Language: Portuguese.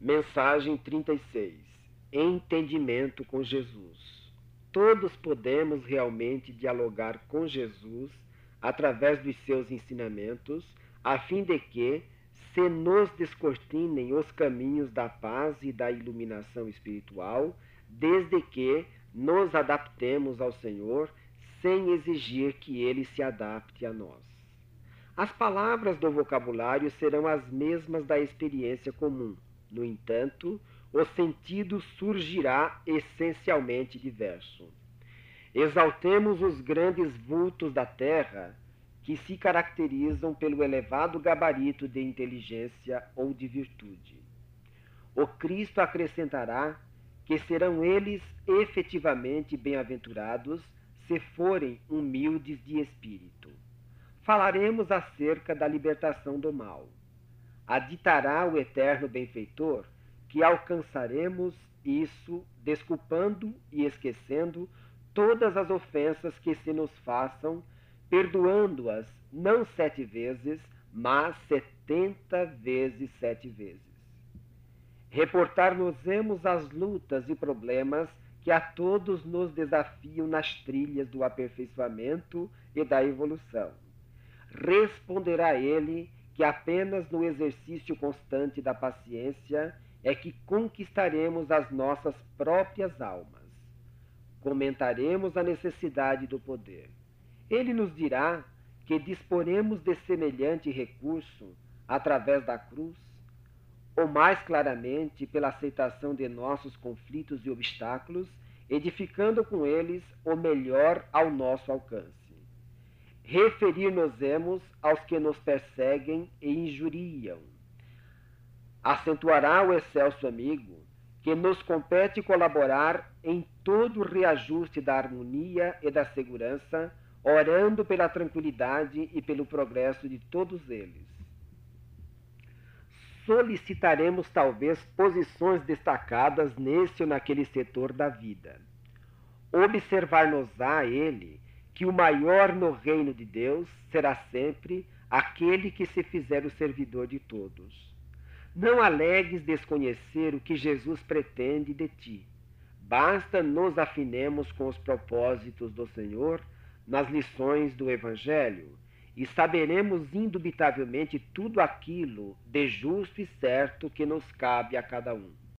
Mensagem 36 Entendimento com Jesus. Todos podemos realmente dialogar com Jesus através dos seus ensinamentos, a fim de que se nos descortinem os caminhos da paz e da iluminação espiritual, desde que nos adaptemos ao Senhor sem exigir que ele se adapte a nós. As palavras do vocabulário serão as mesmas da experiência comum no entanto, o sentido surgirá essencialmente diverso. Exaltemos os grandes vultos da terra que se caracterizam pelo elevado gabarito de inteligência ou de virtude. O Cristo acrescentará que serão eles efetivamente bem-aventurados se forem humildes de espírito. Falaremos acerca da libertação do mal aditará o eterno benfeitor que alcançaremos isso desculpando e esquecendo todas as ofensas que se nos façam, perdoando-as não sete vezes, mas setenta vezes sete vezes. Reportar-nos-emos as lutas e problemas que a todos nos desafiam nas trilhas do aperfeiçoamento e da evolução. Responderá ele que apenas no exercício constante da paciência é que conquistaremos as nossas próprias almas. Comentaremos a necessidade do poder. Ele nos dirá que disporemos de semelhante recurso através da cruz, ou mais claramente pela aceitação de nossos conflitos e obstáculos, edificando com eles o melhor ao nosso alcance referir-nos-emos aos que nos perseguem e injuriam. Acentuará o excelso amigo que nos compete colaborar em todo o reajuste da harmonia e da segurança, orando pela tranquilidade e pelo progresso de todos eles. Solicitaremos talvez posições destacadas nesse ou naquele setor da vida. Observar-nos-á ele que o maior no reino de Deus será sempre aquele que se fizer o servidor de todos. Não alegues desconhecer o que Jesus pretende de ti. Basta nos afinemos com os propósitos do Senhor nas lições do Evangelho e saberemos indubitavelmente tudo aquilo de justo e certo que nos cabe a cada um.